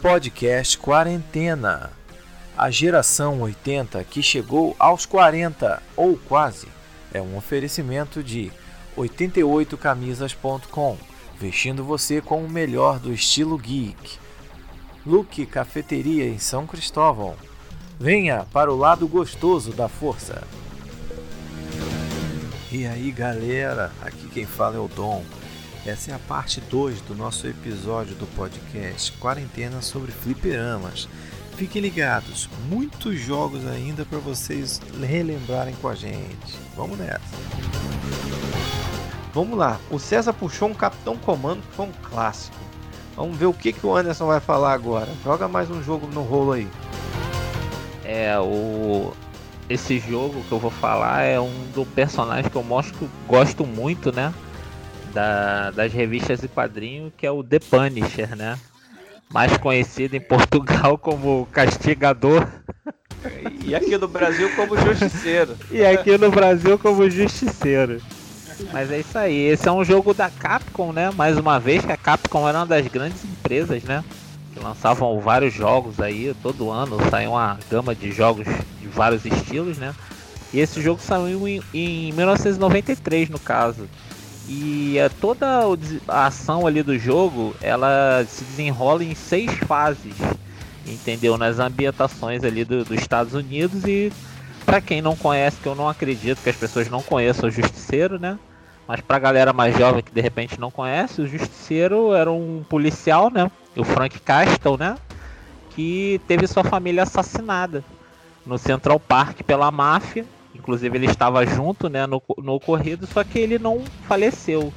Podcast Quarentena. A geração 80 que chegou aos 40 ou quase é um oferecimento de 88camisas.com, vestindo você com o melhor do estilo geek. Luke Cafeteria em São Cristóvão. Venha para o lado gostoso da força. E aí, galera, aqui quem fala é o Dom. Essa é a parte 2 do nosso episódio do podcast Quarentena sobre Fliperamas. Fiquem ligados, muitos jogos ainda para vocês relembrarem com a gente. Vamos nessa! Vamos lá, o César puxou um Capitão Comando que foi um clássico. Vamos ver o que, que o Anderson vai falar agora. Joga mais um jogo no rolo aí. É, o. Esse jogo que eu vou falar é um do personagem que eu mostro, gosto muito, né? da, das revistas e quadrinhos, que é o The Punisher, né? Mais conhecido em Portugal como Castigador. E aqui no Brasil como Justiceiro. e aqui no Brasil como Justiceiro. Mas é isso aí, esse é um jogo da Capcom, né? Mais uma vez que a Capcom era uma das grandes empresas, né? Que lançavam vários jogos aí, todo ano saiu uma gama de jogos de vários estilos, né? E esse jogo saiu em, em 1993, no caso. E é, toda a ação ali do jogo, ela se desenrola em seis fases, entendeu? Nas ambientações ali do, dos Estados Unidos e para quem não conhece, que eu não acredito que as pessoas não conheçam o Justiceiro, né? Mas pra galera mais jovem que de repente não conhece, o Justiceiro era um policial, né? O Frank Castle, né? Que teve sua família assassinada no Central Park pela máfia Inclusive ele estava junto né, no, no ocorrido, só que ele não faleceu.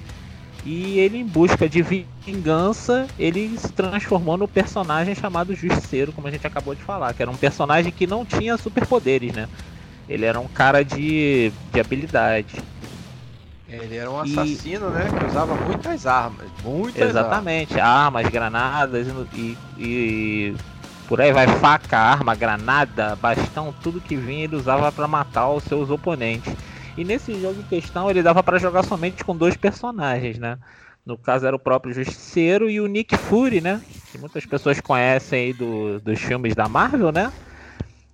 E ele, em busca de vingança, ele se transformou no personagem chamado Justiceiro, como a gente acabou de falar, que era um personagem que não tinha superpoderes, né? Ele era um cara de, de habilidade. Ele era um assassino, e... né? Que usava muitas armas. Muitas Exatamente, armas, armas granadas e, e por aí vai faca, arma, granada, bastão, tudo que vinha ele usava para matar os seus oponentes. E nesse jogo em questão ele dava para jogar somente com dois personagens, né? No caso era o próprio Justiceiro e o Nick Fury, né? Que muitas pessoas conhecem aí do, dos filmes da Marvel, né?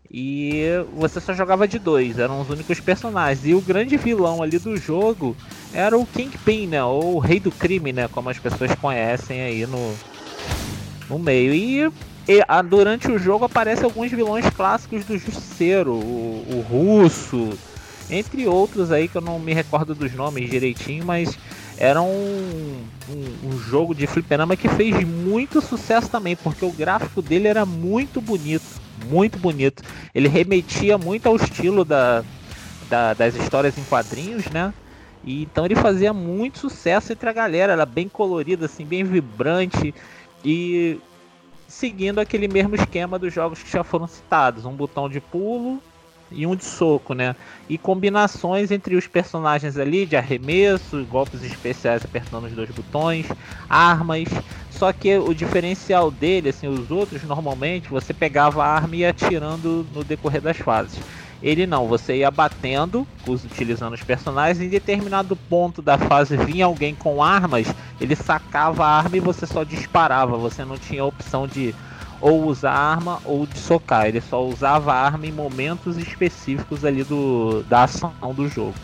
E você só jogava de dois, eram os únicos personagens. E o grande vilão ali do jogo era o Kingpin, né? Ou o Rei do Crime, né? Como as pessoas conhecem aí no, no meio. E e, a, durante o jogo aparecem alguns vilões clássicos do Justiceiro, o, o Russo, entre outros aí que eu não me recordo dos nomes direitinho, mas era um, um, um, jogo de fliperama que fez muito sucesso também, porque o gráfico dele era muito bonito, muito bonito. Ele remetia muito ao estilo da, da, das histórias em quadrinhos, né? E, então ele fazia muito sucesso entre a galera, era bem colorido, assim, bem vibrante. E seguindo aquele mesmo esquema dos jogos que já foram citados, um botão de pulo e um de soco, né? E combinações entre os personagens ali de arremesso, golpes especiais apertando os dois botões, armas. Só que o diferencial dele, assim, os outros normalmente você pegava a arma e ia atirando no decorrer das fases. Ele não, você ia batendo, utilizando os personagens, em determinado ponto da fase vinha alguém com armas, ele sacava a arma e você só disparava, você não tinha opção de ou usar arma ou de socar, ele só usava arma em momentos específicos ali do, da ação do jogo.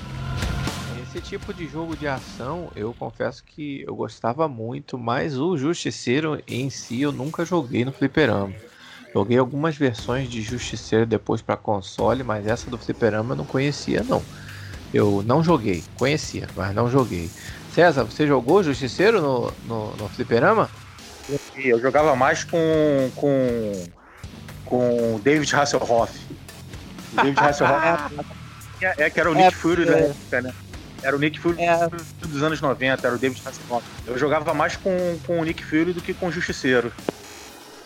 Esse tipo de jogo de ação, eu confesso que eu gostava muito, mas o Justiceiro em si eu nunca joguei no fliperama. Joguei algumas versões de Justiceiro depois para console, mas essa do Fliperama eu não conhecia não. Eu não joguei, conhecia, mas não joguei. César, você jogou Justiceiro no, no, no Fliperama? Eu jogava mais com com com David Hasselhoff. David Hasselhoff é, é, que era o Nick é, Fury da época, né? Era o Nick Fury é. dos anos 90, era o David Hasselhoff. Eu jogava mais com, com o Nick Fury do que com o Justiceiro.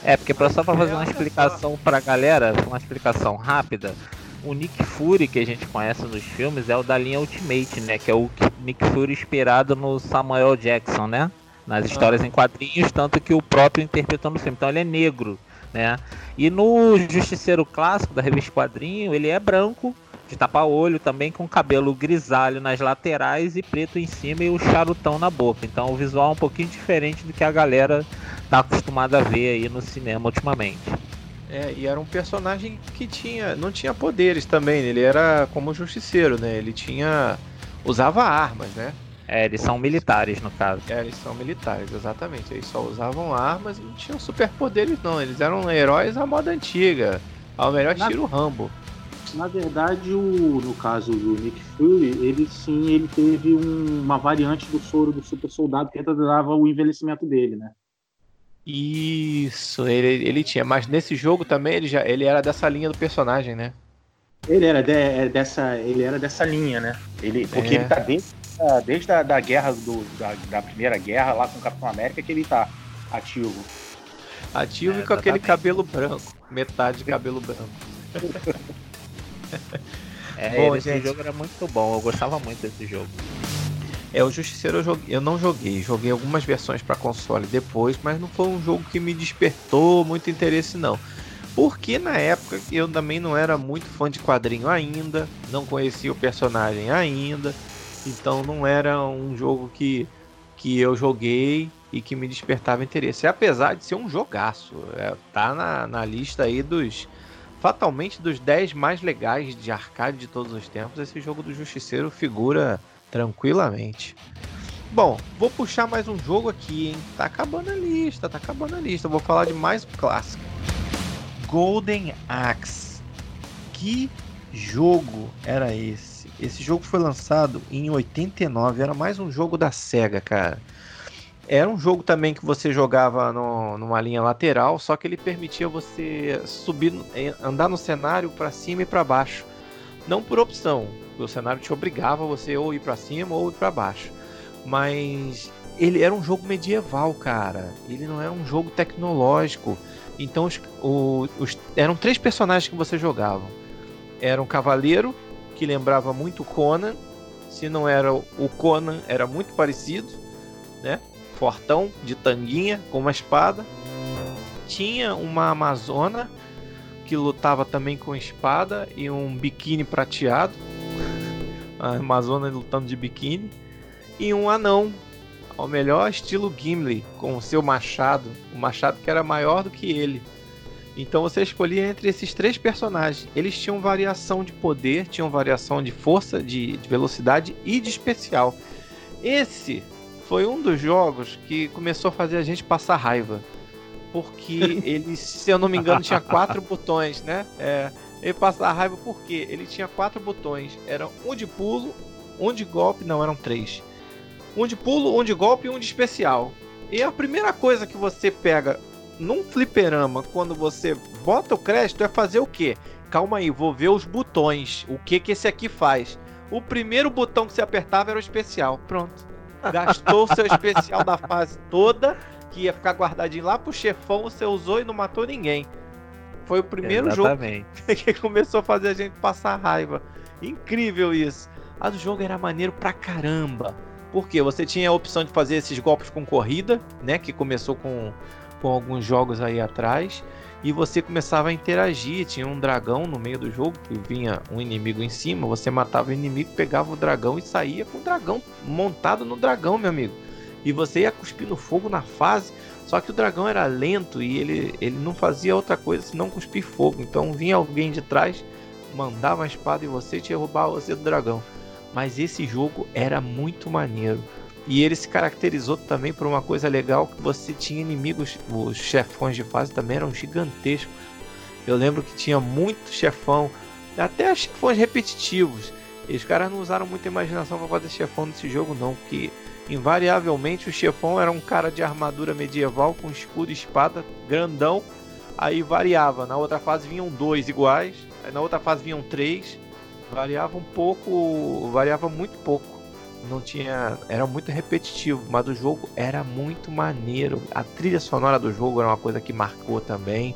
É, porque só pra fazer uma explicação pra galera, uma explicação rápida, o Nick Fury que a gente conhece nos filmes é o da linha Ultimate, né? Que é o Nick Fury inspirado no Samuel Jackson, né? Nas histórias em quadrinhos, tanto que o próprio interpretou no filme. Então ele é negro, né? E no Justiceiro clássico da revista Quadrinho, ele é branco, de tapa-olho também com cabelo grisalho nas laterais e preto em cima e o charutão na boca. Então o visual é um pouquinho diferente do que a galera tá acostumada a ver aí no cinema ultimamente. É, e era um personagem que tinha, não tinha poderes também, ele era como justiceiro, né? Ele tinha usava armas, né? É, eles são militares no caso. É, eles são militares, exatamente. Eles só usavam armas e não tinham superpoderes não, eles eram heróis à moda antiga. Ao melhor estilo Rambo. Na verdade, o, no caso do Nick Fury, ele sim, ele teve um, uma variante do soro do super soldado que retardava o envelhecimento dele, né? Isso, ele, ele tinha, mas nesse jogo também ele já ele era dessa linha do personagem, né? Ele era de, é dessa, ele era dessa linha, né? Ele, porque é. ele tá desde, desde a da guerra do, da, da, primeira guerra lá com o Capitão América que ele tá ativo. Ativo é, e com aquele cabelo branco, metade de cabelo branco. é, bom, esse gente... jogo era muito bom, eu gostava muito desse jogo. É, o Justiceiro eu, joguei, eu não joguei, joguei algumas versões para console depois, mas não foi um jogo que me despertou muito interesse não. Porque na época eu também não era muito fã de quadrinho ainda, não conhecia o personagem ainda, então não era um jogo que, que eu joguei e que me despertava interesse. Apesar de ser um jogaço, é, tá na, na lista aí dos fatalmente dos 10 mais legais de arcade de todos os tempos, esse jogo do Justiceiro figura tranquilamente. Bom, vou puxar mais um jogo aqui, hein? Tá acabando a lista, tá acabando a lista. Vou falar de mais um clássico. Golden Axe. Que jogo era esse? Esse jogo foi lançado em 89, era mais um jogo da Sega, cara. Era um jogo também que você jogava no, numa linha lateral, só que ele permitia você subir, andar no cenário para cima e para baixo. Não por opção, o cenário te obrigava você ou ir para cima ou ir para baixo. Mas ele era um jogo medieval, cara. Ele não era um jogo tecnológico. Então os, os, eram três personagens que você jogava. Era um cavaleiro que lembrava muito Conan. Se não era o Conan, era muito parecido, né? Fortão de tanguinha com uma espada. Tinha uma amazona que lutava também com espada e um biquíni prateado a Amazônia lutando de biquíni, e um anão, ao melhor estilo Gimli, com o seu machado, o machado que era maior do que ele. Então você escolhia entre esses três personagens. Eles tinham variação de poder, tinham variação de força, de, de velocidade e de especial. Esse foi um dos jogos que começou a fazer a gente passar raiva. Porque ele, se eu não me engano, tinha quatro botões, né? É, ele passava raiva porque ele tinha quatro botões. Eram um de pulo, um de golpe, não, eram três. Um de pulo, um de golpe e um de especial. E a primeira coisa que você pega num fliperama quando você bota o crédito é fazer o quê? Calma aí, vou ver os botões. O que que esse aqui faz? O primeiro botão que você apertava era o especial. Pronto. Gastou o seu especial da fase toda, que ia ficar guardadinho lá pro chefão, você usou e não matou ninguém. Foi o primeiro Exatamente. jogo que começou a fazer a gente passar raiva. Incrível isso. Mas o jogo era maneiro pra caramba. Porque você tinha a opção de fazer esses golpes com corrida, né? Que começou com, com alguns jogos aí atrás. E você começava a interagir. Tinha um dragão no meio do jogo que vinha um inimigo em cima. Você matava o inimigo, pegava o dragão e saía com o dragão montado no dragão, meu amigo. E você ia cuspindo fogo na fase. Só que o dragão era lento e ele, ele não fazia outra coisa senão cuspir fogo. Então vinha alguém de trás, mandava uma espada em você e te derrubava você do dragão. Mas esse jogo era muito maneiro. E ele se caracterizou também por uma coisa legal que você tinha inimigos, os chefões de fase também eram gigantescos. Eu lembro que tinha muito chefão, até chefões repetitivos. E os caras não usaram muita imaginação para fazer chefão nesse jogo não, porque Invariavelmente o chefão era um cara de armadura medieval com escudo e espada grandão. Aí variava. Na outra fase vinham dois iguais. Aí na outra fase vinham três. Variava um pouco. Variava muito pouco. Não tinha. Era muito repetitivo. Mas o jogo era muito maneiro. A trilha sonora do jogo era uma coisa que marcou também.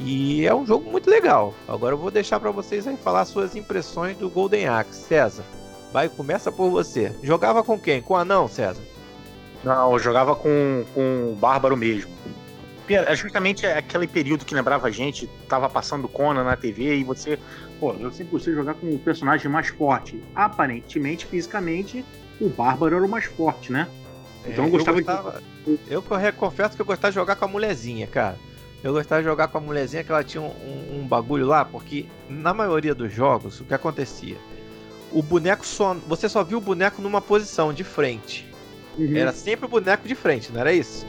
E é um jogo muito legal. Agora eu vou deixar para vocês aí falar suas impressões do Golden Axe. César. Vai, começa por você. Jogava com quem? Com o anão, César? Não, eu jogava com, com o Bárbaro mesmo. É justamente aquele período que lembrava a gente, tava passando Conan na TV e você. Pô, eu sempre gostei de jogar com o personagem mais forte. Aparentemente, fisicamente, o Bárbaro era o mais forte, né? Então é, eu gostava, eu gostava de... Eu confesso que eu gostava de jogar com a mulherzinha, cara. Eu gostava de jogar com a mulherzinha que ela tinha um, um, um bagulho lá, porque na maioria dos jogos, o que acontecia? O boneco só. Você só viu o boneco numa posição de frente. Uhum. Era sempre o boneco de frente, não era isso?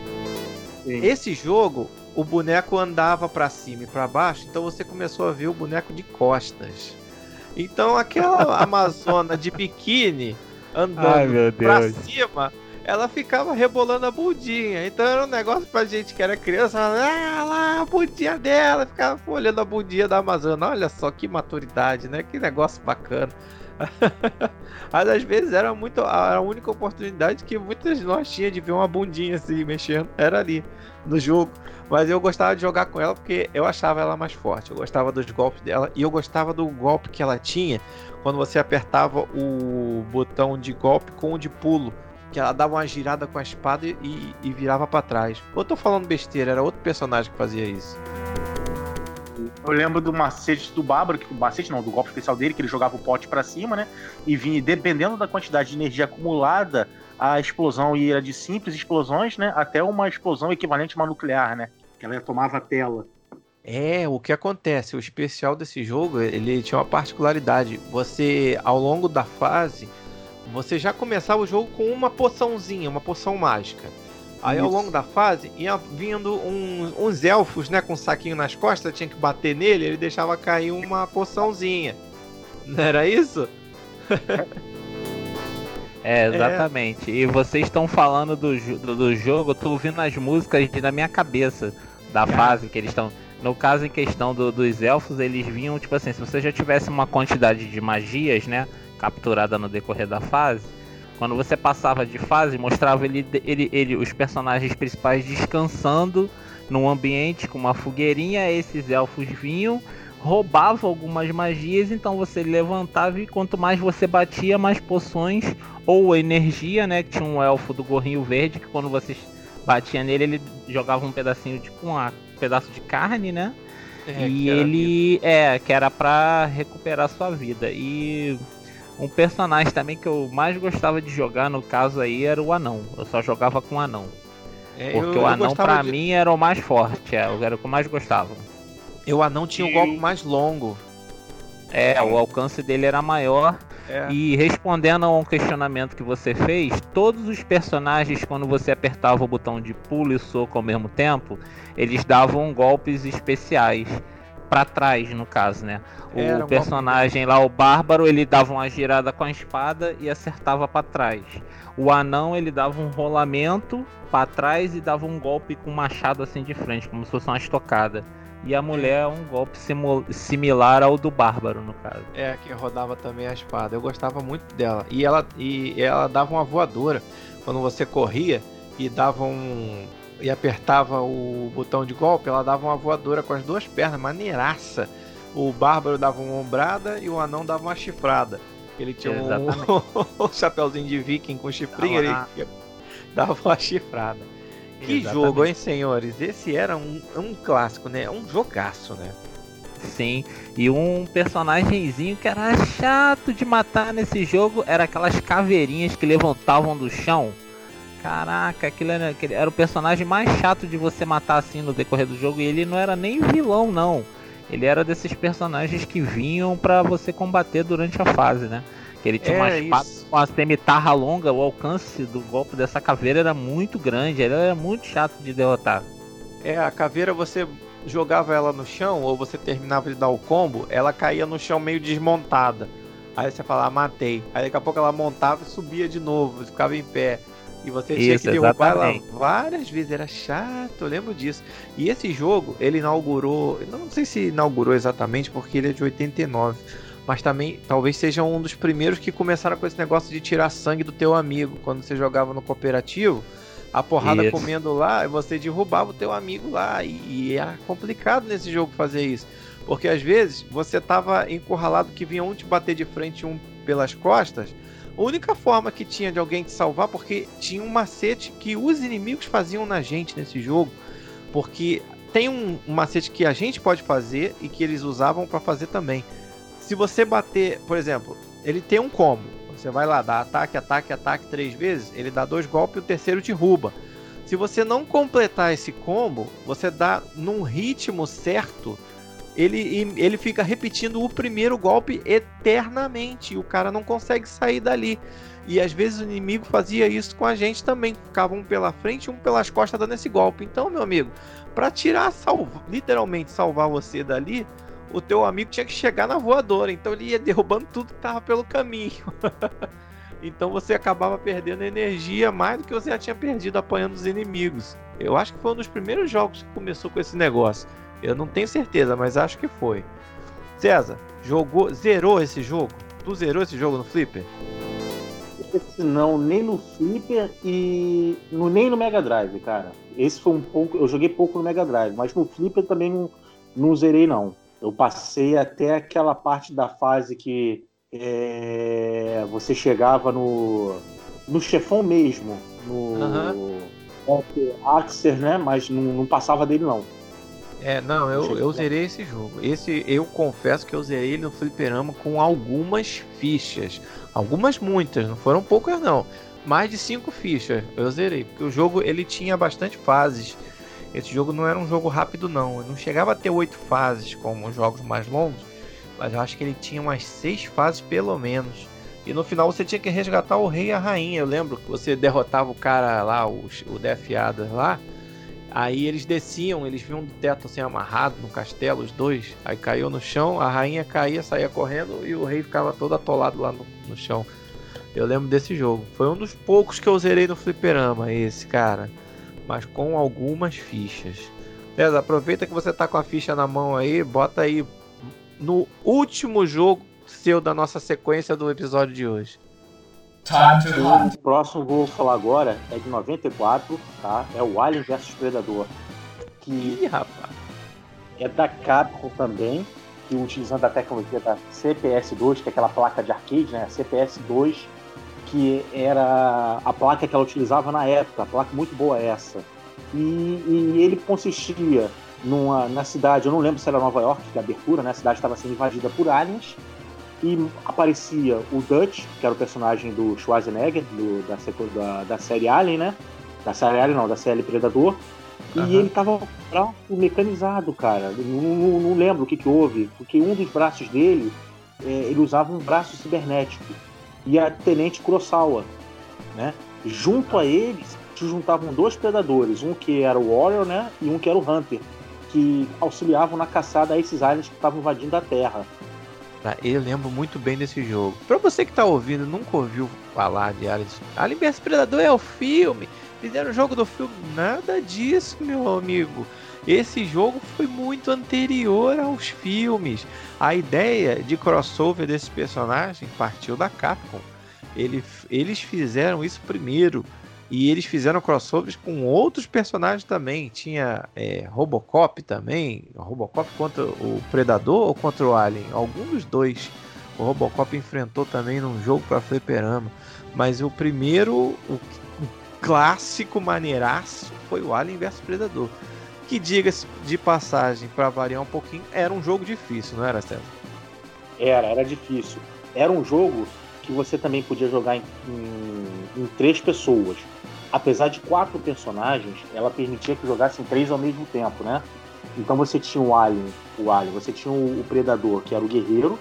Sim. Esse jogo, o boneco andava para cima e para baixo, então você começou a ver o boneco de costas. Então aquela amazona de biquíni andando para cima ela ficava rebolando a bundinha. Então era um negócio pra gente que era criança, ah lá, a bundinha dela, ficava olhando a bundinha da Amazônia. Olha só que maturidade, né? Que negócio bacana. Mas às vezes era muito a única oportunidade que muitas de nós tinha de ver uma bundinha assim mexendo, era ali no jogo. Mas eu gostava de jogar com ela porque eu achava ela mais forte. Eu gostava dos golpes dela e eu gostava do golpe que ela tinha quando você apertava o botão de golpe com o de pulo que ela dava uma girada com a espada e, e virava para trás. Ou eu tô falando besteira, era outro personagem que fazia isso. Eu lembro do macete do Bárbaro, que o macete não, do golpe especial dele, que ele jogava o pote para cima, né? E vinha, dependendo da quantidade de energia acumulada, a explosão ia de simples explosões, né? Até uma explosão equivalente a uma nuclear, né? Que ela tomava a tela. É, o que acontece? O especial desse jogo, ele tinha uma particularidade. Você, ao longo da fase, você já começava o jogo com uma poçãozinha, uma poção mágica. Aí Isso. ao longo da fase ia vindo um, uns elfos, né, com um saquinho nas costas, tinha que bater nele, ele deixava cair uma poçãozinha. Não era isso? é, exatamente. É. E vocês estão falando do, do, do, jogo, eu tô ouvindo as músicas na minha cabeça da fase que eles estão. No caso em questão do, dos elfos, eles vinham, tipo assim, se você já tivesse uma quantidade de magias, né? capturada no decorrer da fase, quando você passava de fase, mostrava ele, ele, ele, os personagens principais descansando num ambiente com uma fogueirinha, esses elfos vinham, roubavam algumas magias, então você levantava e quanto mais você batia, mais poções ou energia, né? Que tinha um elfo do gorrinho verde que quando você batia nele, ele jogava um pedacinho de um pedaço de carne, né? É, e ele é que era para recuperar sua vida. E um personagem também que eu mais gostava de jogar, no caso aí, era o anão. Eu só jogava com o anão. É, porque eu, o anão pra de... mim era o mais forte, é, era o que eu mais gostava. E o anão tinha e... um golpe mais longo. É, o alcance dele era maior. É. E respondendo a um questionamento que você fez, todos os personagens, quando você apertava o botão de pulo e soco ao mesmo tempo, eles davam golpes especiais para trás, no caso, né? O Era personagem lá, o bárbaro, ele dava uma girada com a espada e acertava para trás. O anão, ele dava um rolamento para trás e dava um golpe com machado assim de frente, como se fosse uma estocada. E a mulher, um golpe similar ao do bárbaro, no caso. É, que rodava também a espada. Eu gostava muito dela. E ela, e ela dava uma voadora quando você corria e dava um e apertava o botão de golpe, ela dava uma voadora com as duas pernas, maneiraça. O bárbaro dava uma ombrada e o anão dava uma chifrada. Ele tinha um, um chapeuzinho de viking com chifrinho, ele dava uma chifrada. Que Exatamente. jogo, hein, senhores? Esse era um, um clássico, né? Um jogaço, né? Sim, e um personagemzinho que era chato de matar nesse jogo era aquelas caveirinhas que levantavam do chão. Caraca, aquilo era, aquele, era o personagem mais chato de você matar assim no decorrer do jogo. E ele não era nem vilão, não. Ele era desses personagens que vinham para você combater durante a fase, né? Que ele tinha é, uma espada com uma cemitarra longa, o alcance do golpe dessa caveira era muito grande, ele era muito chato de derrotar. É, a caveira você jogava ela no chão, ou você terminava de dar o combo, ela caía no chão meio desmontada. Aí você falava, ah, matei. Aí daqui a pouco ela montava e subia de novo, ficava em pé. E você tinha Isso, que derrubar exatamente. ela várias vezes, era chato, eu lembro disso. E esse jogo, ele inaugurou, não sei se inaugurou exatamente, porque ele é de 89, mas também talvez seja um dos primeiros que começaram com esse negócio de tirar sangue do teu amigo. Quando você jogava no cooperativo, a porrada isso. comendo lá, você derrubava o teu amigo lá. E, e era complicado nesse jogo fazer isso. Porque às vezes você tava encurralado que vinha um te bater de frente um pelas costas a única forma que tinha de alguém te salvar, porque tinha um macete que os inimigos faziam na gente nesse jogo. Porque tem um, um macete que a gente pode fazer e que eles usavam para fazer também. Se você bater, por exemplo, ele tem um combo. Você vai lá, dá ataque, ataque, ataque três vezes, ele dá dois golpes e o terceiro derruba. Se você não completar esse combo, você dá num ritmo certo, ele, ele fica repetindo o primeiro golpe eternamente. E o cara não consegue sair dali. E às vezes o inimigo fazia isso com a gente também. Ficava um pela frente e um pelas costas dando esse golpe. Então, meu amigo, para tirar, literalmente salvar você dali, o teu amigo tinha que chegar na voadora. Então ele ia derrubando tudo que tava pelo caminho. Então você acabava perdendo energia mais do que você já tinha perdido apanhando os inimigos. Eu acho que foi um dos primeiros jogos que começou com esse negócio. Eu não tenho certeza, mas acho que foi. César, jogou, zerou esse jogo? Tu zerou esse jogo no Flipper? Esse não, nem no Flipper e no, nem no Mega Drive, cara. Esse foi um pouco. Eu joguei pouco no Mega Drive, mas no Flipper também não, não zerei, não. Eu passei até aquela parte da fase que é, você chegava no, no chefão mesmo, no uhum. Axer, né? Mas não, não, passava dele não. É, não, eu, eu zerei esse jogo. Esse eu confesso que eu zerei ele no fliperama com algumas fichas. Algumas muitas, não foram poucas não. Mais de cinco fichas eu zerei. Porque o jogo ele tinha bastante fases. Esse jogo não era um jogo rápido não. Não chegava a ter oito fases como os jogos mais longos mas eu acho que ele tinha umas seis fases pelo menos. E no final você tinha que resgatar o rei e a rainha. Eu lembro que você derrotava o cara lá, o, o Adder lá. Aí eles desciam, eles viam do teto assim amarrado no castelo, os dois. Aí caiu no chão, a rainha caía, saía correndo e o rei ficava todo atolado lá no, no chão. Eu lembro desse jogo. Foi um dos poucos que eu zerei no fliperama, esse cara. Mas com algumas fichas. César, aproveita que você tá com a ficha na mão aí, bota aí no último jogo seu da nossa sequência do episódio de hoje. O próximo vou falar agora é de 94, tá? É o Alien vs Predador. Que Ih, rapaz. É da Capcom também, que utilizando a tecnologia da CPS2, que é aquela placa de arcade, né? CPS2, que era a placa que ela utilizava na época, a placa muito boa essa. E, e ele consistia numa, na cidade, eu não lembro se era Nova York, que é a abertura, né? A cidade estava sendo invadida por aliens. E aparecia o Dutch, que era o personagem do Schwarzenegger, do, da, da, da, série Alien, né? Da série Alien, não, da série Predador. E uhum. ele tava braço mecanizado, cara. Não, não, não, lembro o que, que houve, porque um dos braços dele, é, ele usava um braço cibernético. E a Tenente Kurosawa, né? Junto a eles se juntavam dois predadores, um que era o Warrior, né? E um que era o Hunter que auxiliavam na caçada a esses aliens que estavam invadindo a Terra. Ah, eu lembro muito bem desse jogo. Pra você que tá ouvindo, nunca ouviu falar de Aliens. Alien vs Predador é o filme. Fizeram o jogo do filme. Nada disso, meu amigo. Esse jogo foi muito anterior aos filmes. A ideia de crossover desse personagem partiu da Capcom. Ele, eles fizeram isso primeiro. E eles fizeram crossovers com outros personagens também. Tinha é, Robocop também. Robocop contra o Predador ou contra o Alien? Algum dos dois. O Robocop enfrentou também num jogo para fliperama. Mas o primeiro, o, o clássico maneiraço, foi o Alien vs Predador. Que diga-se de passagem, para variar um pouquinho, era um jogo difícil, não era, César? Era, era difícil. Era um jogo que você também podia jogar em, em, em três pessoas apesar de quatro personagens, ela permitia que jogassem três ao mesmo tempo, né? Então você tinha o Alien, o Alien, você tinha o, Predador, que era o guerreiro,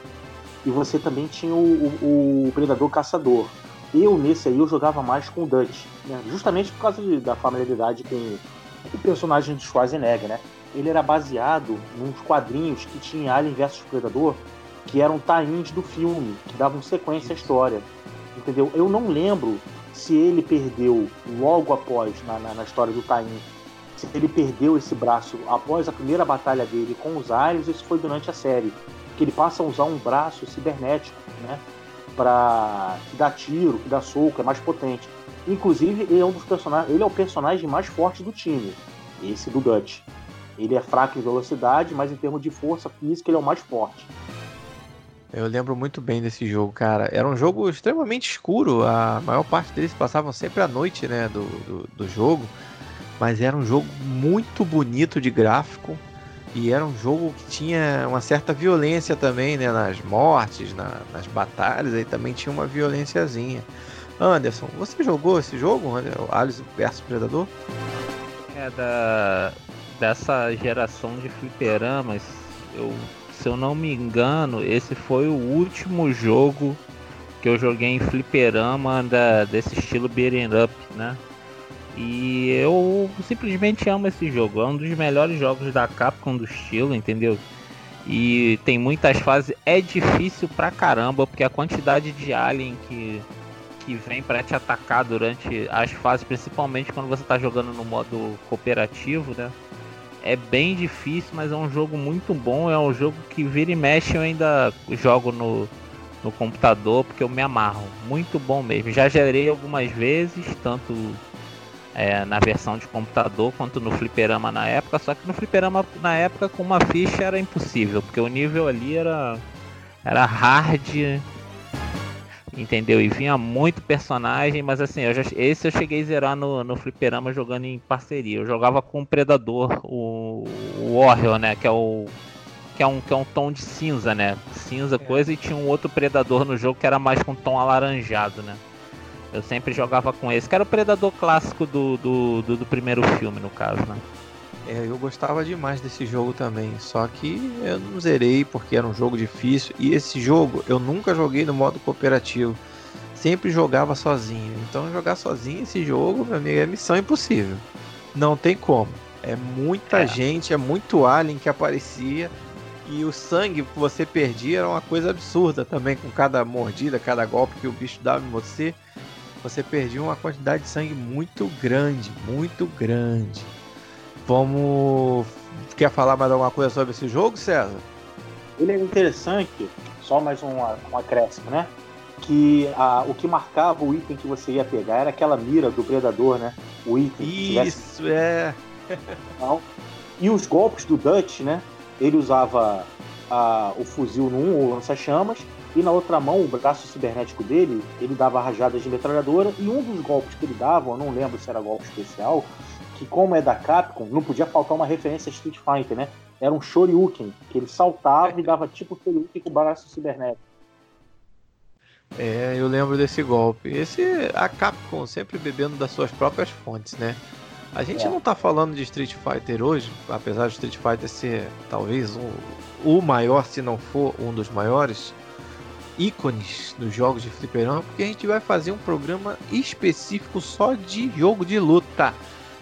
e você também tinha o, o, o Predador caçador. Eu, nesse aí, eu jogava mais com o Dutch, né? justamente por causa de, da familiaridade com o personagem de Schwarzenegger, né? Ele era baseado nos quadrinhos que tinha Alien vs Predador, que eram tains do filme, que davam sequência à história. Entendeu? Eu não lembro se ele perdeu logo após, na, na, na história do Tain, se ele perdeu esse braço após a primeira batalha dele com os aliens, isso foi durante a série. Que ele passa a usar um braço cibernético, né? Pra que dá tiro, que dá soco, é mais potente. Inclusive, ele é um dos personagens. Ele é o personagem mais forte do time. Esse do Dutch. Ele é fraco em velocidade, mas em termos de força física, ele é o mais forte. Eu lembro muito bem desse jogo, cara. Era um jogo extremamente escuro. A maior parte deles passavam sempre à noite, né? Do, do, do jogo. mas era um jogo muito bonito de gráfico e era um jogo que tinha uma certa violência também, né? Nas mortes, na, nas batalhas, aí também tinha uma violênciazinha. Anderson, você jogou esse jogo, Alice vs Predador? É da dessa geração de fliperamas, eu, se eu não me engano, esse foi o último jogo que eu joguei em fliperama da, desse estilo beat'em up, né? E eu simplesmente amo esse jogo. É um dos melhores jogos da Capcom do estilo, entendeu? E tem muitas fases. É difícil pra caramba, porque a quantidade de alien que, que vem para te atacar durante as fases, principalmente quando você tá jogando no modo cooperativo, né? É bem difícil, mas é um jogo muito bom. É um jogo que vira e mexe eu ainda jogo no, no computador, porque eu me amarro. Muito bom mesmo. Já gerei algumas vezes, tanto é, na versão de computador quanto no fliperama na época, só que no fliperama na época com uma ficha era impossível, porque o nível ali era, era hard, entendeu? E vinha muito personagem, mas assim, eu já, esse eu cheguei a zerar no, no fliperama jogando em parceria. Eu jogava com o Predador, o, o Warrior, né, que é o que é um, que é um tom de cinza, né? Cinza é. coisa, e tinha um outro predador no jogo que era mais com tom alaranjado, né? Eu sempre jogava com esse, que era o predador clássico do, do, do, do primeiro filme, no caso, né? É, eu gostava demais desse jogo também, só que eu não zerei porque era um jogo difícil. E esse jogo eu nunca joguei no modo cooperativo, sempre jogava sozinho. Então jogar sozinho esse jogo, meu amigo, é missão impossível. Não tem como. É muita é. gente, é muito alien que aparecia. E o sangue que você perdia era uma coisa absurda também, com cada mordida, cada golpe que o bicho dava em você você perdia uma quantidade de sangue muito grande, muito grande. Vamos. Quer falar mais alguma coisa sobre esse jogo, César? Ele é interessante, só mais um, um acréscimo, né? Que a, o que marcava o item que você ia pegar era aquela mira do predador, né? O item. Isso, tivesse... é. e os golpes do Dutch, né? Ele usava a, o fuzil num, o lança-chamas, e na outra mão, o braço cibernético dele, ele dava rajadas de metralhadora, e um dos golpes que ele dava, eu não lembro se era golpe especial, que como é da Capcom, não podia faltar uma referência a Street Fighter, né? Era um Shoryuken, que ele saltava e dava tipo Shoryuken com o braço cibernético. É, eu lembro desse golpe. Esse, a Capcom sempre bebendo das suas próprias fontes, né? A gente é. não tá falando de Street Fighter hoje, apesar de Street Fighter ser talvez um, o maior, se não for um dos maiores, ícones dos jogos de fliperama, porque a gente vai fazer um programa específico só de jogo de luta.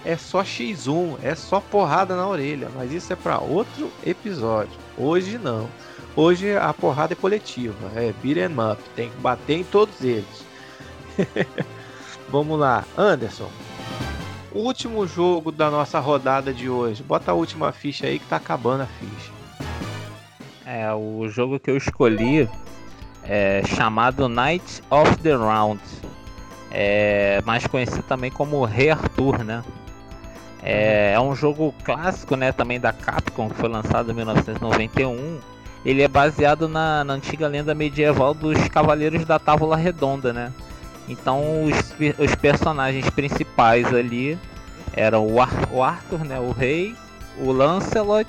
É só X1, é só porrada na orelha, mas isso é para outro episódio. Hoje não. Hoje a porrada é coletiva, é beat 'em up, tem que bater em todos eles. Vamos lá, Anderson. Último jogo da nossa rodada de hoje. Bota a última ficha aí que tá acabando a ficha. É, o jogo que eu escolhi é, chamado Knight of the Round, é, mais conhecido também como Rei Arthur, né? É, é, um jogo clássico, né, também da Capcom, que foi lançado em 1991. Ele é baseado na, na antiga lenda medieval dos Cavaleiros da Távola Redonda, né? Então os, os personagens principais ali eram o, Ar o Arthur, né, o rei, o Lancelot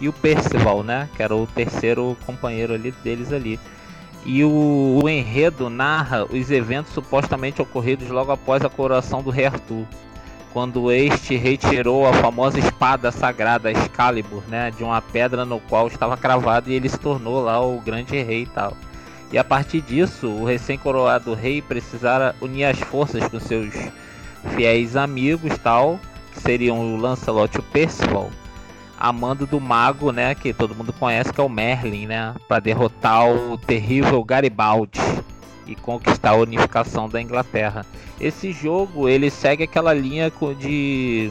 e o Percival, né, que era o terceiro companheiro ali deles ali. E o, o, enredo narra os eventos supostamente ocorridos logo após a coroação do rei Arthur, quando este retirou a famosa espada sagrada Excalibur, né, de uma pedra no qual estava cravado e ele se tornou lá o grande rei e tal. E a partir disso, o recém-coroado rei precisara unir as forças com seus fiéis amigos, tal, que seriam o Lancelot e o Percival, amando do mago, né, que todo mundo conhece, que é o Merlin, né, para derrotar o terrível Garibaldi e conquistar a unificação da Inglaterra. Esse jogo, ele segue aquela linha de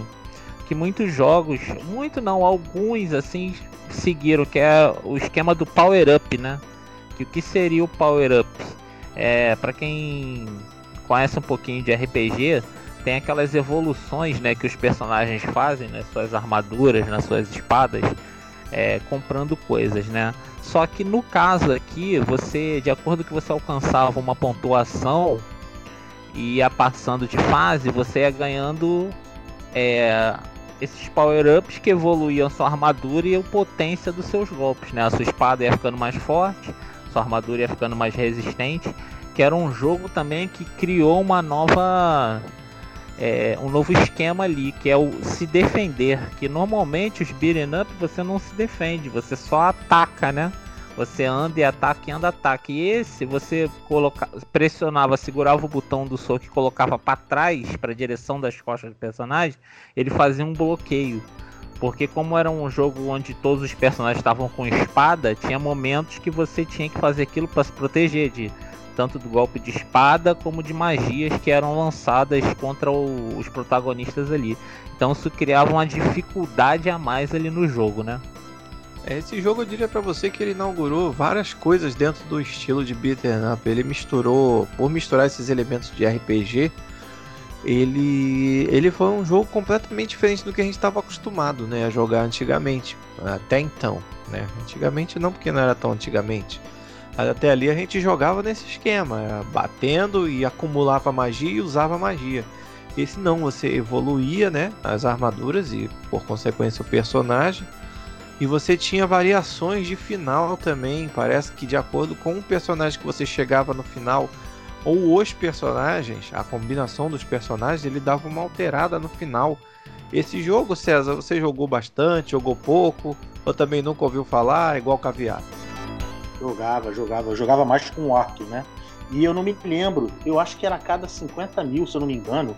que muitos jogos, muito não, alguns assim seguiram, que é o esquema do power up, né? Que o que seria o power up? É, para quem conhece um pouquinho de RPG, tem aquelas evoluções né, que os personagens fazem nas suas armaduras, nas suas espadas, é, comprando coisas, né? Só que no caso aqui, você, de acordo que você alcançava uma pontuação e ia passando de fase, você ia ganhando é, esses power-ups que evoluíam sua armadura e a potência dos seus golpes, né? A sua espada ia ficando mais forte, sua armadura ia ficando mais resistente, que era um jogo também que criou uma nova é, um novo esquema ali, que é o se defender, que normalmente os beat'em up você não se defende, você só ataca, né? Você anda e ataca e anda ataca. E esse você coloca, pressionava, segurava o botão do soco e colocava para trás, para a direção das costas do personagem, ele fazia um bloqueio. Porque como era um jogo onde todos os personagens estavam com espada, tinha momentos que você tinha que fazer aquilo para se proteger de tanto do golpe de espada como de magias que eram lançadas contra o, os protagonistas ali. Então isso criava uma dificuldade a mais ali no jogo, né? É, esse jogo eu diria para você que ele inaugurou várias coisas dentro do estilo de beat'em up. Ele misturou, por misturar esses elementos de RPG, ele, ele foi um jogo completamente diferente do que a gente estava acostumado né, a jogar antigamente, até então. Né? Antigamente não, porque não era tão antigamente. Até ali a gente jogava nesse esquema, batendo e acumulava magia e usava magia. Esse não, você evoluía né, as armaduras e por consequência o personagem e você tinha variações de final também. Parece que de acordo com o personagem que você chegava no final, ou os personagens, a combinação dos personagens, ele dava uma alterada no final. Esse jogo, César, você jogou bastante, jogou pouco, ou também nunca ouviu falar, igual caviar? Jogava, jogava. Eu jogava mais com o Arthur, né? E eu não me lembro, eu acho que era a cada 50 mil, se eu não me engano,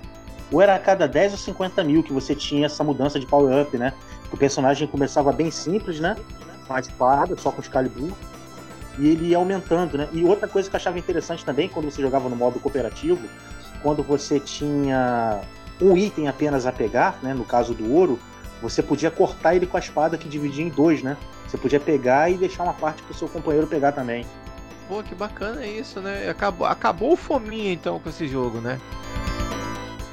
ou era a cada 10 ou 50 mil que você tinha essa mudança de power-up, né? O personagem começava bem simples, né? Com a só com Excalibur. E ele ia aumentando, né? E outra coisa que eu achava interessante também, quando você jogava no modo cooperativo, quando você tinha um item apenas a pegar, né? No caso do ouro, você podia cortar ele com a espada que dividia em dois, né? Você podia pegar e deixar uma parte para o seu companheiro pegar também. Pô, que bacana isso, né? Acabou, acabou o fominha então com esse jogo, né?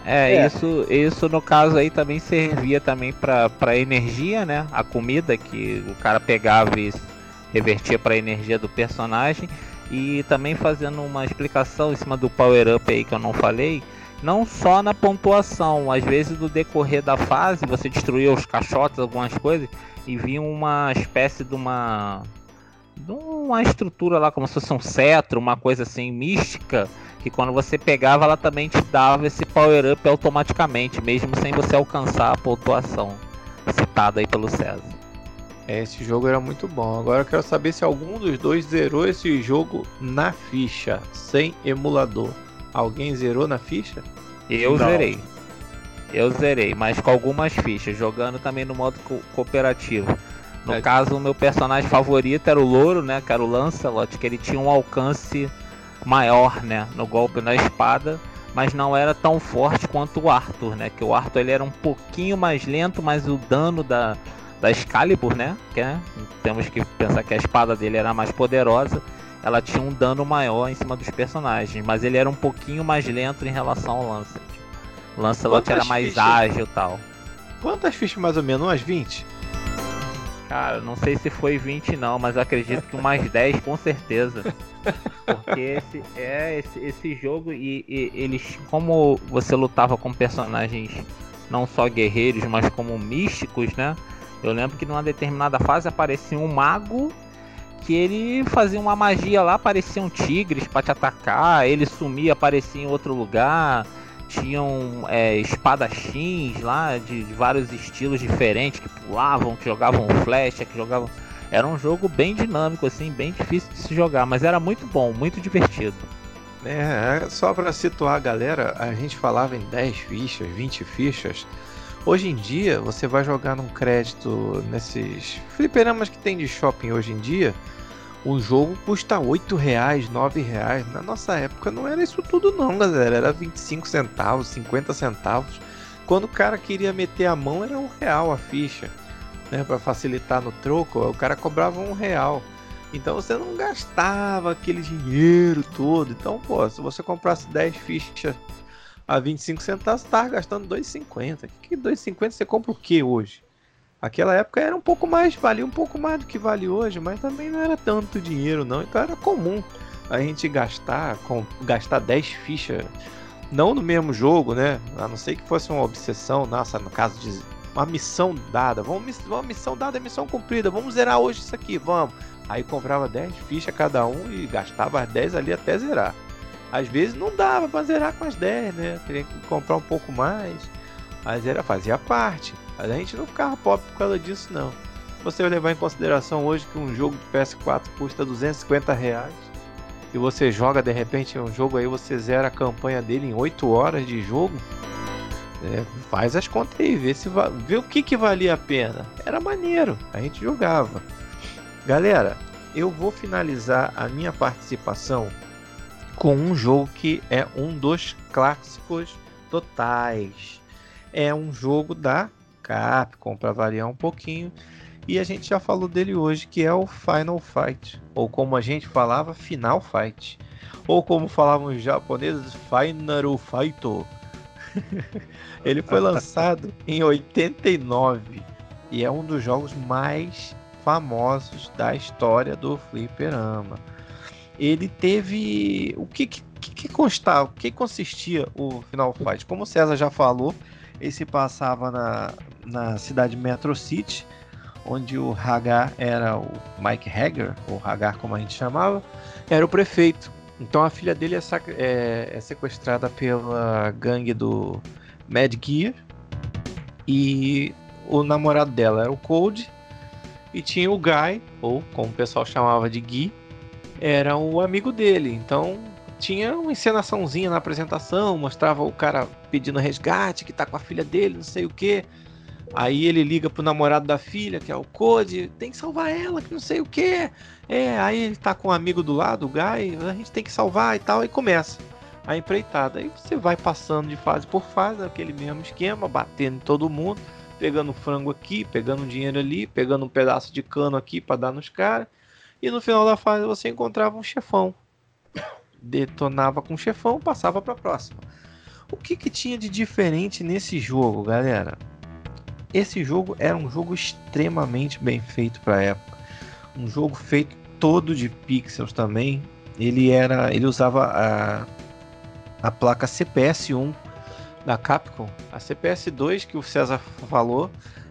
É, é, isso, isso no caso aí também servia também para energia, né? A comida que o cara pegava e revertia para energia do personagem e também fazendo uma explicação em cima do power up aí que eu não falei, não só na pontuação, às vezes no decorrer da fase você destruía os caixotes, algumas coisas e vinha uma espécie de uma de uma estrutura lá como se fosse um cetro, uma coisa assim mística que quando você pegava ela também te dava esse power up automaticamente, mesmo sem você alcançar a pontuação citada aí pelo César. É, esse jogo era muito bom. Agora eu quero saber se algum dos dois zerou esse jogo na ficha, sem emulador. Alguém zerou na ficha? Eu Não. zerei. Eu zerei, mas com algumas fichas, jogando também no modo co cooperativo. No é. caso, o meu personagem favorito era o Louro, né? Que era o Lancelot, que ele tinha um alcance maior, né, no golpe na espada, mas não era tão forte quanto o Arthur, né? Que o Arthur ele era um pouquinho mais lento, mas o dano da, da Excalibur, né? Que é, temos que pensar que a espada dele era mais poderosa, ela tinha um dano maior em cima dos personagens, mas ele era um pouquinho mais lento em relação ao Lancelot. O Lancelot Quantas era mais fichas? ágil tal. Quantas fichas mais ou menos? Umas 20? Cara, não sei se foi 20 não, mas acredito que umas 10 com certeza. Porque esse, é, esse, esse jogo e, e, eles. Como você lutava com personagens não só guerreiros, mas como místicos, né? Eu lembro que numa determinada fase aparecia um mago que ele fazia uma magia lá, apareciam tigres para te atacar, ele sumia, aparecia em outro lugar tinham é, espadachins lá de, de, vários estilos diferentes que pulavam, que jogavam flecha, que jogavam. Era um jogo bem dinâmico, assim, bem difícil de se jogar, mas era muito bom, muito divertido. É, só para situar a galera, a gente falava em 10 fichas, 20 fichas. Hoje em dia, você vai jogar num crédito nesses fliperamas que tem de shopping hoje em dia, o jogo custa 8 reais, 9 reais. Na nossa época não era isso tudo não, galera. Era 25 centavos, 50 centavos. Quando o cara queria meter a mão era um real a ficha. Né, para facilitar no troco, o cara cobrava um real. Então você não gastava aquele dinheiro todo. Então, pô, se você comprasse 10 fichas a 25 centavos, você tava gastando 2,50. Que 2,50 você compra o que hoje? Aquela época era um pouco mais, valia um pouco mais do que vale hoje, mas também não era tanto dinheiro não, então era comum a gente gastar, com, gastar 10 fichas não no mesmo jogo, né? A não ser que fosse uma obsessão, nossa, no caso de uma missão dada, vamos uma missão dada, missão cumprida, vamos zerar hoje isso aqui, vamos. Aí comprava 10 fichas cada um e gastava as 10 ali até zerar. Às vezes não dava para zerar com as 10, né? Teria que comprar um pouco mais. Mas era fazia parte. A gente não ficava pobre por causa disso não. Você levar em consideração hoje que um jogo de PS4 custa 250 reais e você joga de repente um jogo aí, você zera a campanha dele em 8 horas de jogo. É, faz as contas aí, vê, se vê o que, que valia a pena. Era maneiro, a gente jogava. Galera, eu vou finalizar a minha participação com um jogo que é um dos clássicos totais. É um jogo da Capcom, para variar um pouquinho. E a gente já falou dele hoje, que é o Final Fight. Ou como a gente falava, Final Fight. Ou como falavam os japoneses, Final Fight. Ele foi lançado em 89 e é um dos jogos mais famosos da história do fliperama. Ele teve o que que, que constava, o que consistia o Final Fight? Como o César já falou, ele se passava na, na cidade Metro City, onde o Hagar era o Mike Hagar, ou Hagar como a gente chamava, era o prefeito. Então a filha dele é, é, é sequestrada pela gangue do Mad Gear e o namorado dela era o Cold e tinha o Guy, ou como o pessoal chamava de Gui, era o amigo dele. Então tinha uma encenaçãozinha na apresentação, mostrava o cara pedindo resgate, que tá com a filha dele, não sei o que. Aí ele liga pro namorado da filha, que é o Code, tem que salvar ela, que não sei o que. É, aí ele tá com um amigo do lado, o Guy, a gente tem que salvar e tal, e começa a empreitada. Aí você vai passando de fase por fase, aquele mesmo esquema, batendo em todo mundo, pegando frango aqui, pegando dinheiro ali, pegando um pedaço de cano aqui para dar nos caras. E no final da fase você encontrava um chefão. Detonava com o chefão, passava para a próxima. O que, que tinha de diferente nesse jogo, galera? Esse jogo era um jogo extremamente bem feito para época. Um jogo feito todo de pixels também. Ele era, ele usava a, a placa CPS1 da Capcom. A CPS2 que o César falou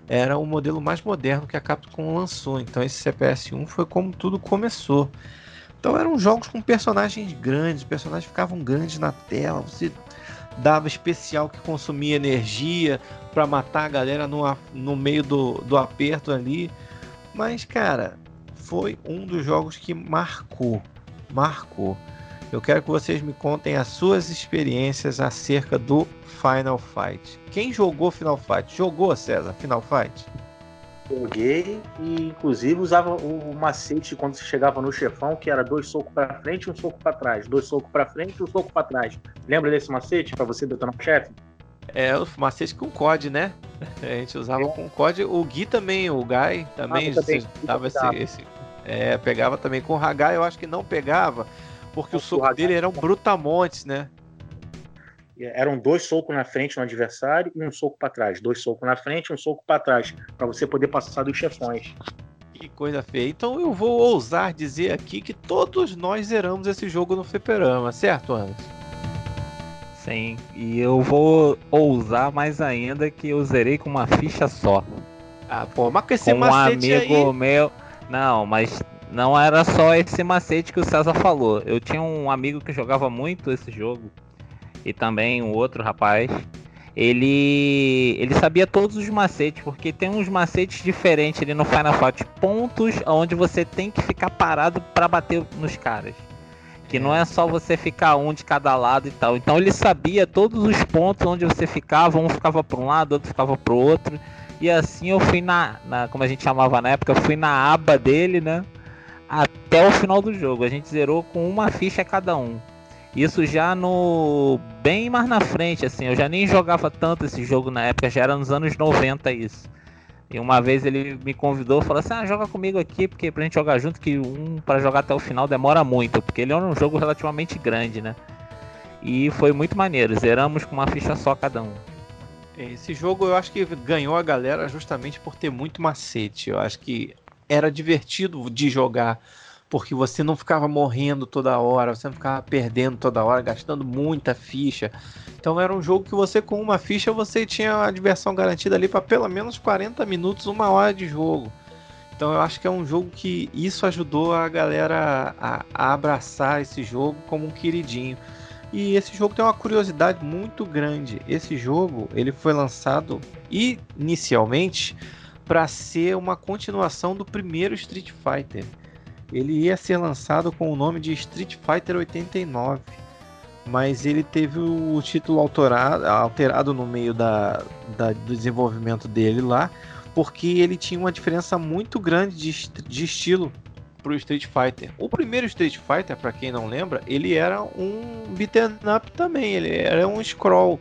era o modelo mais moderno que a Capcom lançou. Então esse CPS1 foi como tudo começou. Então eram jogos com personagens grandes, personagens ficavam grandes na tela, você dava especial que consumia energia para matar a galera no, no meio do, do aperto ali. Mas, cara, foi um dos jogos que marcou. Marcou. Eu quero que vocês me contem as suas experiências acerca do Final Fight. Quem jogou Final Fight? Jogou, César, Final Fight? Joguei e inclusive usava o macete quando você chegava no chefão, que era dois socos para frente e um soco para trás, dois socos para frente e um soco para trás. Lembra desse macete para você detonar o chefe? É, o macete com COD, né? A gente usava é. com COD. O Gui também, o Guy também, ah, também dava esse, esse, É, pegava também com o Hagai, eu acho que não pegava, porque o soco dele era um brutamontes, né? eram dois socos na frente no adversário e um soco para trás. Dois socos na frente e um soco para trás, para você poder passar dos chefões. Que coisa feia. Então eu vou ousar dizer aqui que todos nós zeramos esse jogo no fliperama, certo, Anderson? Sim, e eu vou ousar mais ainda que eu zerei com uma ficha só. Ah, pô, mas com esse com um amigo aí... meu. Não, mas não era só esse macete que o César falou. Eu tinha um amigo que jogava muito esse jogo e também um outro rapaz, ele ele sabia todos os macetes, porque tem uns macetes diferentes ali no Final Fight, pontos onde você tem que ficar parado para bater nos caras. Que não é só você ficar um de cada lado e tal. Então ele sabia todos os pontos onde você ficava, um ficava para um lado, outro ficava para o outro. E assim eu fui na, na, como a gente chamava na época, eu fui na aba dele, né? Até o final do jogo. A gente zerou com uma ficha cada um. Isso já no. bem mais na frente, assim. Eu já nem jogava tanto esse jogo na época, já era nos anos 90 isso. E uma vez ele me convidou, falou assim: "Ah, joga comigo aqui, porque pra gente jogar junto que um para jogar até o final demora muito, porque ele é um jogo relativamente grande, né?" E foi muito maneiro, zeramos com uma ficha só cada um. Esse jogo eu acho que ganhou a galera justamente por ter muito macete. Eu acho que era divertido de jogar porque você não ficava morrendo toda hora, você não ficava perdendo toda hora, gastando muita ficha. Então era um jogo que você com uma ficha você tinha a diversão garantida ali para pelo menos 40 minutos, uma hora de jogo. Então eu acho que é um jogo que isso ajudou a galera a, a abraçar esse jogo como um queridinho. E esse jogo tem uma curiosidade muito grande. Esse jogo ele foi lançado inicialmente para ser uma continuação do primeiro Street Fighter. Ele ia ser lançado com o nome de Street Fighter 89, mas ele teve o título alterado, no meio da, da, do desenvolvimento dele lá, porque ele tinha uma diferença muito grande de, de estilo pro Street Fighter. O primeiro Street Fighter, para quem não lembra, ele era um beat'em up também, ele era um scroll,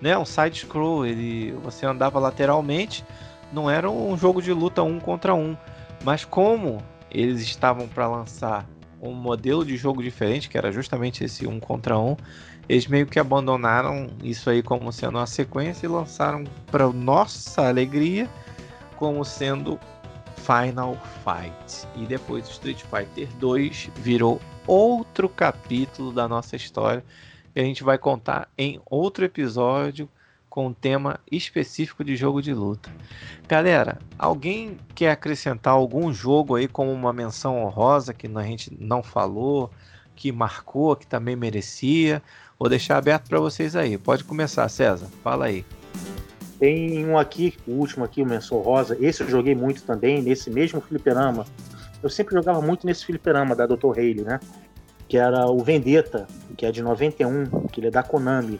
né, um side scroll, ele você andava lateralmente, não era um jogo de luta um contra um, mas como eles estavam para lançar um modelo de jogo diferente, que era justamente esse um contra um, eles meio que abandonaram isso aí como sendo uma sequência e lançaram para nossa alegria como sendo Final Fight. E depois Street Fighter 2 virou outro capítulo da nossa história que a gente vai contar em outro episódio com um tema específico de jogo de luta. Galera, alguém quer acrescentar algum jogo aí como uma menção honrosa que a gente não falou, que marcou, que também merecia? Vou deixar aberto para vocês aí. Pode começar, César. Fala aí. Tem um aqui, o último aqui, o Menção Rosa. Esse eu joguei muito também, nesse mesmo fliperama. Eu sempre jogava muito nesse fliperama da Dr. Haley, né? Que era o Vendetta, que é de 91, que ele é da Konami.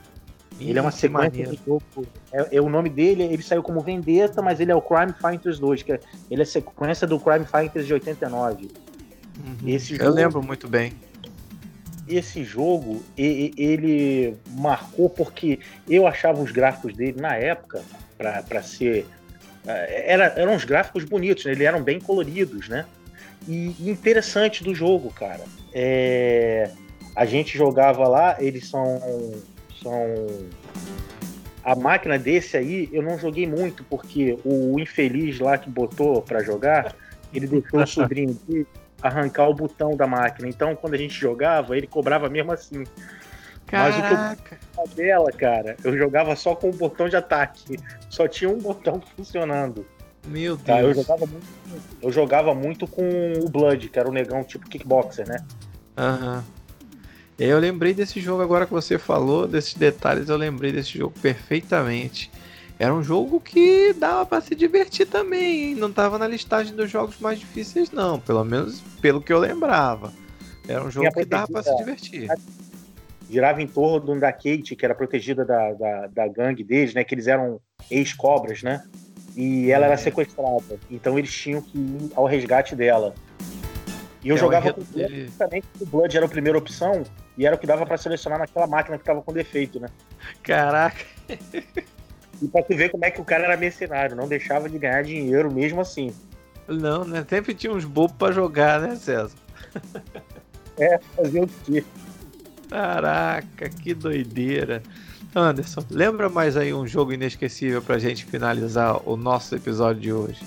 Ih, ele é uma sequência de jogo. É, é, o nome dele, ele saiu como Vendetta, mas ele é o Crime Fighters 2, que é, ele é sequência do Crime Fighters de 89. Uhum. Esse jogo, eu lembro muito bem esse jogo ele marcou porque eu achava os gráficos dele na época para ser é, era, eram uns gráficos bonitos, né? eles eram bem coloridos, né? E, interessante do jogo, cara. É, a gente jogava lá, eles são são a máquina desse aí eu não joguei muito porque o infeliz lá que botou para jogar ele deixou o sobrinho dele arrancar o botão da máquina. Então, quando a gente jogava, ele cobrava mesmo assim. Caraca. Mas o que eu dela, cara, eu jogava só com o botão de ataque. Só tinha um botão funcionando. Meu Deus. Tá, eu, jogava muito, eu jogava muito com o Blood, que era o negão tipo kickboxer, né? Aham. Uhum. Eu lembrei desse jogo agora que você falou, desses detalhes, eu lembrei desse jogo perfeitamente. Era um jogo que dava para se divertir também, hein? não tava na listagem dos jogos mais difíceis não, pelo menos pelo que eu lembrava. Era um jogo que dava para se divertir. Girava em torno da Kate, que era protegida da, da, da gangue deles, né? Que eles eram ex-cobras, né? E ela é. era sequestrada. Então eles tinham que ir ao resgate dela. E eu é jogava com o Blood, justamente porque o Blood era a primeira opção e era o que dava para selecionar naquela máquina que tava com defeito, né? Caraca! E pra tu ver como é que o cara era mercenário, não deixava de ganhar dinheiro mesmo assim. Não, né? Sempre tinha uns bobos pra jogar, né, César? é, fazer o quê? Caraca, que doideira. Anderson, lembra mais aí um jogo inesquecível pra gente finalizar o nosso episódio de hoje?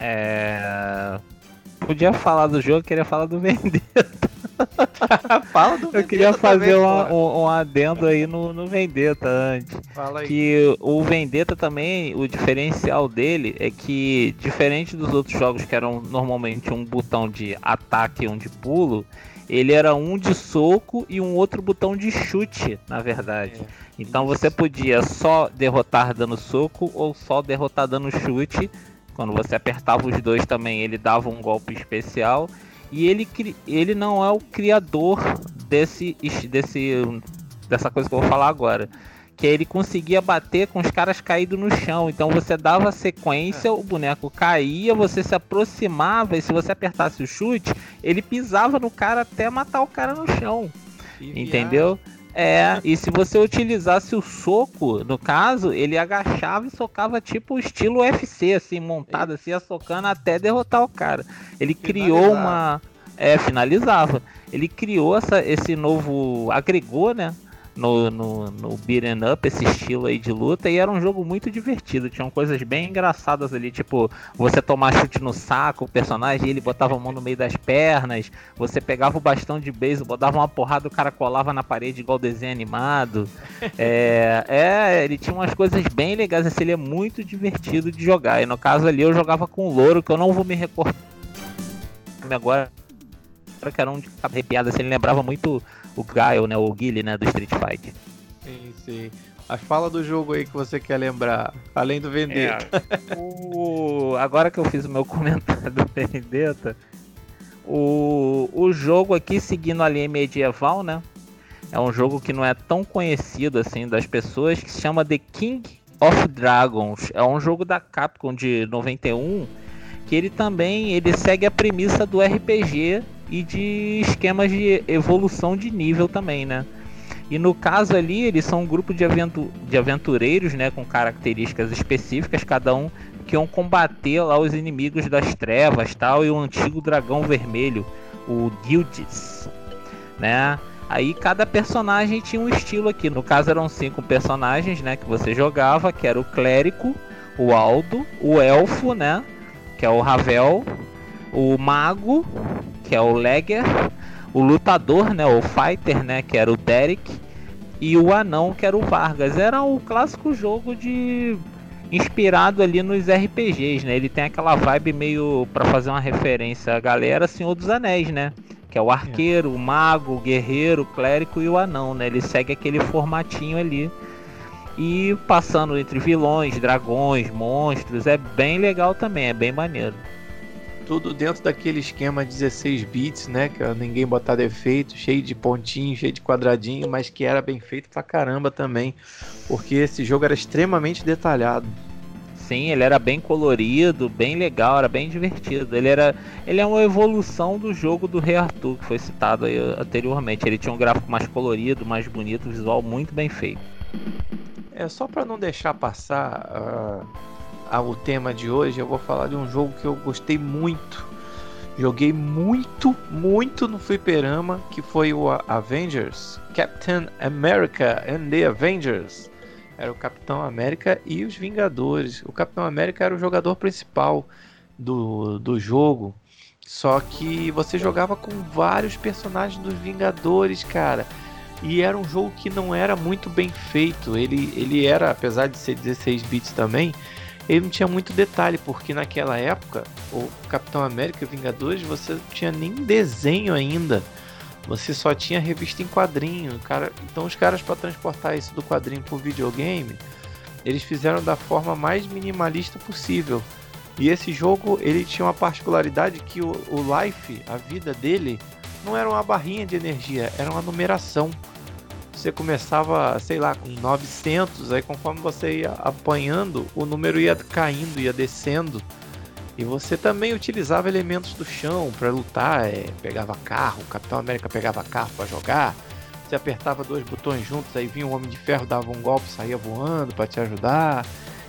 É. Podia falar do jogo, queria falar do Vendetta. Fala do Eu queria fazer também, um, um, um, adendo aí no, no Vendetta antes. Fala aí. Que o Vendetta também, o diferencial dele é que, diferente dos outros jogos que eram normalmente um botão de ataque e um de pulo, ele era um de soco e um outro botão de chute, na verdade. É. Então você podia só derrotar dando soco ou só derrotar dando chute. Quando você apertava os dois também, ele dava um golpe especial. E ele, ele não é o criador desse, desse, dessa coisa que eu vou falar agora. Que ele conseguia bater com os caras caídos no chão. Então você dava sequência, o boneco caía, você se aproximava e se você apertasse o chute, ele pisava no cara até matar o cara no chão. Entendeu? É, e se você utilizasse o soco, no caso, ele agachava e socava tipo estilo UFC, assim, montado assim, socando até derrotar o cara. Ele criou uma. É, finalizava. Ele criou essa, esse novo. agregou, né? No, no, no beat'em up, esse estilo aí de luta, e era um jogo muito divertido. Tinham coisas bem engraçadas ali, tipo, você tomar chute no saco, o personagem ele botava a mão no meio das pernas, você pegava o bastão de beisebol, dava uma porrada, o cara colava na parede igual desenho animado. É, é, ele tinha umas coisas bem legais, assim, ele é muito divertido de jogar. E no caso ali eu jogava com o louro, que eu não vou me recordar agora que era um de arrepiado, assim, ele lembrava muito o Gaio, né? O Guile, né? Do Street Fighter. Sim, sim. Mas fala do jogo aí que você quer lembrar, além do Vendetta. É, o... Agora que eu fiz o meu comentário do Vendetta, o... o jogo aqui, seguindo a linha medieval, né? É um jogo que não é tão conhecido assim das pessoas, que se chama The King of Dragons. É um jogo da Capcom de 91, que ele também ele segue a premissa do RPG e de esquemas de evolução de nível também, né? E no caso ali, eles são um grupo de, aventu de aventureiros, né, com características específicas, cada um que iam combater lá os inimigos das trevas, tal, e o antigo dragão vermelho, o Guilds, né? Aí cada personagem tinha um estilo aqui. No caso eram cinco personagens, né, que você jogava, que era o clérigo, o Aldo, o elfo, né, que é o Ravel, o mago, que é o Legger, o lutador, né, o fighter, né, que era o Derek, e o anão, que era o Vargas. Era o clássico jogo de inspirado ali nos RPGs, né? Ele tem aquela vibe meio para fazer uma referência à galera Senhor dos Anéis, né? Que é o arqueiro, o mago, o guerreiro, o clérigo e o anão, né? Ele segue aquele formatinho ali. E passando entre vilões, dragões, monstros, é bem legal também, é bem maneiro tudo dentro daquele esquema 16 bits, né? Que ninguém botar defeito, cheio de pontinho, cheio de quadradinho, mas que era bem feito pra caramba também, porque esse jogo era extremamente detalhado. Sim, ele era bem colorido, bem legal, era bem divertido. Ele era, ele é uma evolução do jogo do Rei Arthur que foi citado aí anteriormente. Ele tinha um gráfico mais colorido, mais bonito, visual muito bem feito. É só para não deixar passar. Uh ao tema de hoje, eu vou falar de um jogo que eu gostei muito. Joguei muito, muito no fliperama, que foi o Avengers, Captain America and the Avengers. Era o Capitão América e os Vingadores. O Capitão América era o jogador principal do, do jogo. Só que você jogava com vários personagens dos Vingadores, cara. E era um jogo que não era muito bem feito. Ele, ele era, apesar de ser 16 bits também, ele não tinha muito detalhe, porque naquela época, o Capitão América Vingadores, você não tinha nem desenho ainda. Você só tinha revista em quadrinho. Cara, então os caras para transportar isso do quadrinho para o videogame, eles fizeram da forma mais minimalista possível. E esse jogo, ele tinha uma particularidade que o, o life, a vida dele, não era uma barrinha de energia, era uma numeração você começava, sei lá, com 900, aí conforme você ia apanhando, o número ia caindo, ia descendo. E você também utilizava elementos do chão para lutar, é, pegava carro, o Capitão América pegava carro para jogar. Você apertava dois botões juntos, aí vinha o Homem de Ferro, dava um golpe, saía voando para te ajudar.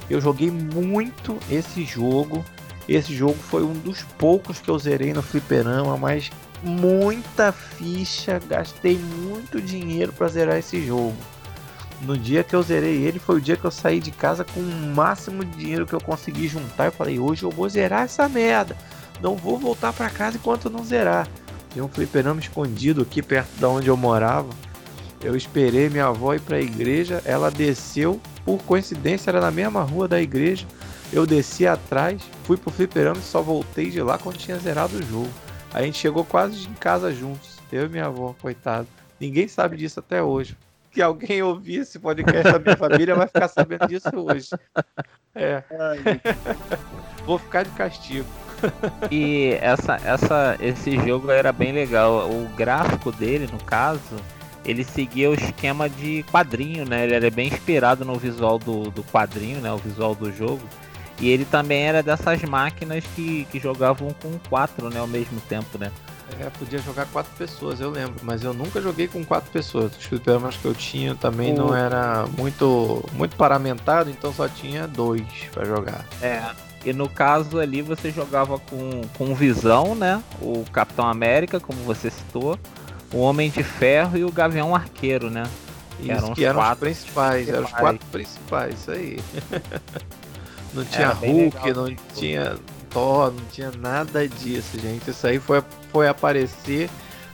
Eu joguei muito esse jogo. Esse jogo foi um dos poucos que eu zerei no fliperama, mas muita ficha, gastei muito dinheiro para zerar esse jogo. No dia que eu zerei ele, foi o dia que eu saí de casa com o máximo de dinheiro que eu consegui juntar. Eu falei, hoje eu vou zerar essa merda. Não vou voltar para casa enquanto não zerar. Tinha um fliperama escondido aqui perto da onde eu morava. Eu esperei minha avó ir para a igreja. Ela desceu, por coincidência, era na mesma rua da igreja. Eu desci atrás, fui pro fliperama e só voltei de lá quando tinha zerado o jogo. A gente chegou quase em casa juntos. Eu e minha avó, coitado. Ninguém sabe disso até hoje. Que alguém ouvir esse podcast da minha família vai ficar sabendo disso hoje. É. Vou ficar de castigo. E essa, essa, esse jogo era bem legal. O gráfico dele, no caso, ele seguia o esquema de quadrinho, né? Ele era bem inspirado no visual do, do quadrinho, né? O visual do jogo. E ele também era dessas máquinas que, que jogavam com quatro, né, ao mesmo tempo, né? É, podia jogar quatro pessoas, eu lembro, mas eu nunca joguei com quatro pessoas. Os fliperamas que eu tinha também o... não era muito muito paramentado, então só tinha dois para jogar. É. E no caso ali você jogava com, com Visão, né? O Capitão América, como você citou, o Homem de Ferro e o Gavião Arqueiro, né? Isso, eram que eram os principais, eram os quatro principais, isso aí. não tinha Hulk, não tinha Thor, não tinha nada disso, gente. Isso aí foi, foi aparecer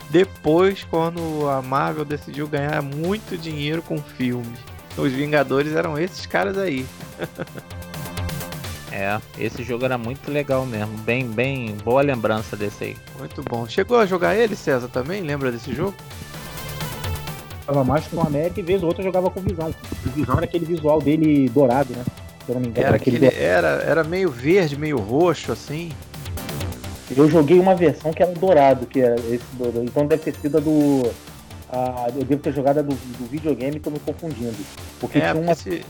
depois quando a Marvel decidiu ganhar muito dinheiro com filmes. Os Vingadores eram esses caras aí. é, esse jogo era muito legal mesmo. Bem, bem boa lembrança desse aí. Muito bom. Chegou a jogar ele, César, também? Lembra desse jogo? Jogava mais com a América e vez ou outra jogava com Visão. O Visão era aquele visual dele dourado, né? Se eu não me engano. Era, aquele... era, era meio verde, meio roxo, assim. Eu joguei uma versão que era dourado, que era esse dourado. Então deve ter sido a do. A, eu devo ter jogado a do, do videogame, tô me confundindo. Porque é, tinha uma. Esse,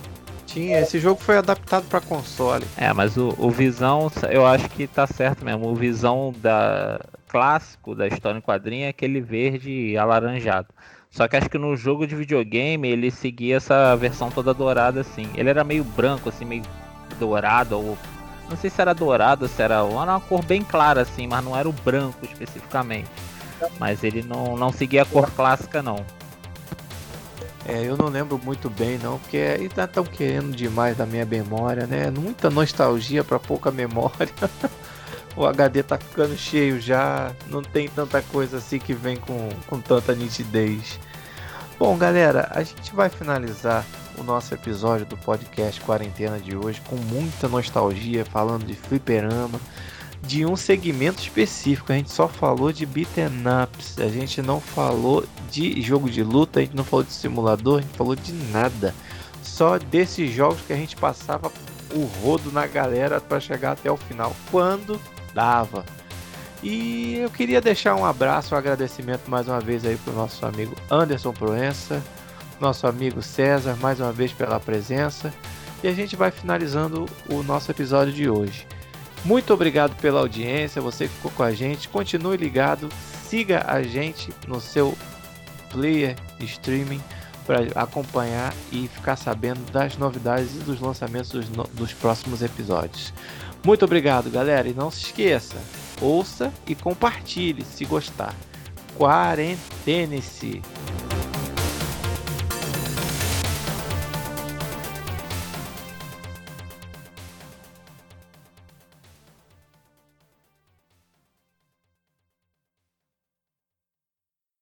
tinha, esse jogo foi adaptado para console. É, mas o, o Visão, eu acho que tá certo mesmo. O Visão da clássico da história em quadrinho é aquele verde alaranjado. Só que acho que no jogo de videogame ele seguia essa versão toda dourada assim. Ele era meio branco, assim, meio dourado ou não sei se era dourado, se era, era uma cor bem clara assim, mas não era o branco especificamente. Mas ele não, não seguia a cor clássica não. É, eu não lembro muito bem não, porque ainda estão querendo demais da minha memória, né? Muita nostalgia para pouca memória. o HD tá ficando cheio já, não tem tanta coisa assim que vem com, com tanta nitidez. Bom, galera, a gente vai finalizar o nosso episódio do podcast Quarentena de hoje com muita nostalgia, falando de fliperama, de um segmento específico. A gente só falou de beaten ups, a gente não falou de jogo de luta, a gente não falou de simulador, a gente falou de nada. Só desses jogos que a gente passava o rodo na galera para chegar até o final, quando E eu queria deixar um abraço, um agradecimento mais uma vez aí pro nosso amigo Anderson Proença, nosso amigo César, mais uma vez pela presença. E a gente vai finalizando o nosso episódio de hoje. Muito obrigado pela audiência, você que ficou com a gente. Continue ligado, siga a gente no seu player streaming para acompanhar e ficar sabendo das novidades e dos lançamentos dos, dos próximos episódios. Muito obrigado, galera, e não se esqueça, ouça e compartilhe se gostar. Quarentene-se!